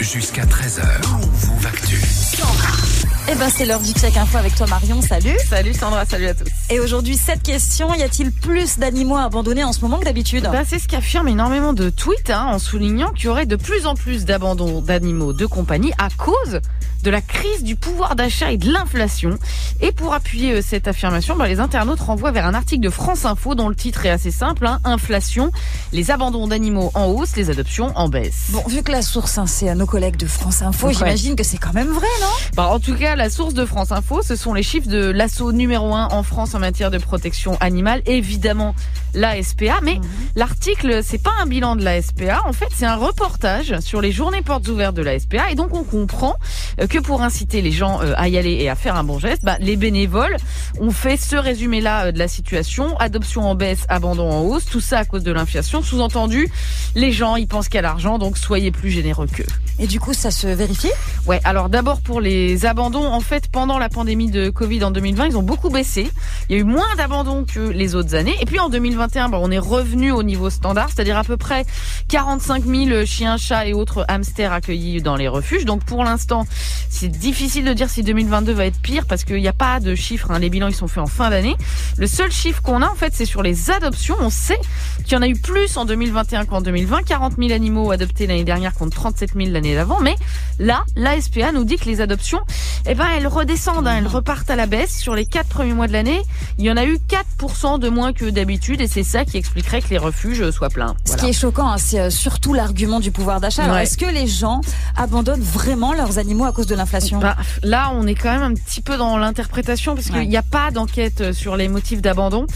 Jusqu'à 13h, Move Actu. Eh ben, c'est l'heure du check info avec toi, Marion. Salut. Salut Sandra, salut à tous. Et aujourd'hui, cette question, y a-t-il plus d'animaux abandonnés en ce moment que d'habitude? Bah, c'est ce qu'affirment énormément de tweets hein, en soulignant qu'il y aurait de plus en plus d'abandon d'animaux de compagnie à cause de la crise du pouvoir d'achat et de l'inflation. Et pour appuyer euh, cette affirmation, bah, les internautes renvoient vers un article de France Info dont le titre est assez simple, hein, Inflation, les abandons d'animaux en hausse, les adoptions en baisse. Bon, vu que la source, hein, c'est à nos collègues de France Info, j'imagine que c'est quand même vrai, non? Bah, en tout cas, la source de France Info, ce sont les chiffres de l'assaut numéro 1 en France en matière de protection animale, évidemment la SPA. Mais l'article, c'est pas un bilan de la SPA. En fait, c'est un reportage sur les journées portes ouvertes de la SPA. Et donc, on comprend euh, que pour inciter les gens euh, à y aller et à faire un bon geste, bah, les bénévoles ont fait ce résumé-là euh, de la situation. Adoption en baisse, abandon en hausse. Tout ça à cause de l'inflation. Sous-entendu, les gens, ils pensent qu'à l'argent, donc soyez plus généreux qu'eux. Et du coup, ça se vérifie Ouais, alors d'abord pour les abandons, en fait, pendant la pandémie de Covid en 2020, ils ont beaucoup baissé. Il y a eu moins d'abandons que les autres années. Et puis en 2021, bah, on est revenu au niveau standard, c'est-à-dire à peu près 45 000 chiens, chats et autres hamsters accueillis dans les refuges. Donc pour l'instant, c'est difficile de dire si 2022 va être pire parce qu'il n'y a pas de chiffres. hein. Les bilans, ils sont faits en fin d'année. Le seul chiffre qu'on a, en fait, c'est sur les adoptions. On sait qu'il y en a eu plus en 2021 qu'en 2020. 40 000 animaux adoptés l'année dernière contre 37 000 l'année d'avant. Mais là, la SPA nous dit que les adoptions, eh ben, elles redescendent, hein, elles repartent à la baisse. Sur les quatre premiers mois de l'année, il y en a eu 4% de moins que d'habitude et c'est ça qui expliquerait que les refuges soient pleins. Ce qui est choquant, hein, c'est euh, surtout l'argument du pouvoir d'achat. Ouais. Est-ce que les gens abandonnent vraiment leurs animaux à cause de l'inflation? Bah, là, on est quand même un petit peu dans l'interprétation parce qu'il Ouais. n'y a pas d'enquête euh, sur les motifs d'abandon.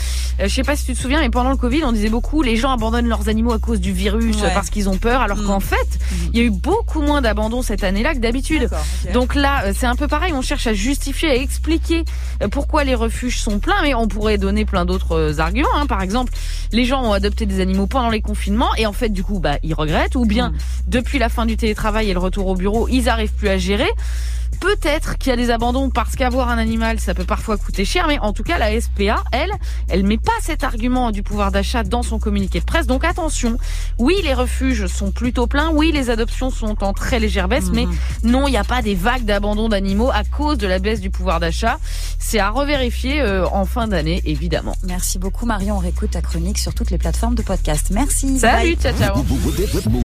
Euh, je sais pas si tu te souviens, mais pendant le Covid, on disait beaucoup les gens abandonnent leurs animaux à cause du virus Ouais. parce qu'ils ont peur, alors Mm. qu'en fait, il y a eu beaucoup moins d'abandon cette année-là que d'habitude. Donc là, euh, c'est un peu pareil. On cherche à justifier, à expliquer euh, pourquoi les refuges sont pleins, mais on pourrait donner plein d'autres arguments. hein. Par exemple, les gens ont adopté des animaux pendant les confinements et en fait, du coup, bah, ils regrettent. Ou bien, Mm. depuis la fin du télétravail et le retour au bureau, ils arrivent plus à gérer. Peut-être qu'il y a des abandons parce qu'avoir un animal, ça peut parfois coûter cher, mais en tout cas, la SPA, elle, elle met pas cet argument du pouvoir d'achat dans son communiqué de presse. Donc attention, oui, les refuges sont plutôt pleins, oui, les adoptions sont en très légère baisse, mais non, il n'y a pas des vagues d'abandon d'animaux à cause de la baisse du pouvoir d'achat. C'est à revérifier euh, en fin d'année, évidemment. Merci beaucoup, Marion. On réécoute ta chronique sur toutes les plateformes de podcast. Merci. Salut, Bye. ciao, ciao.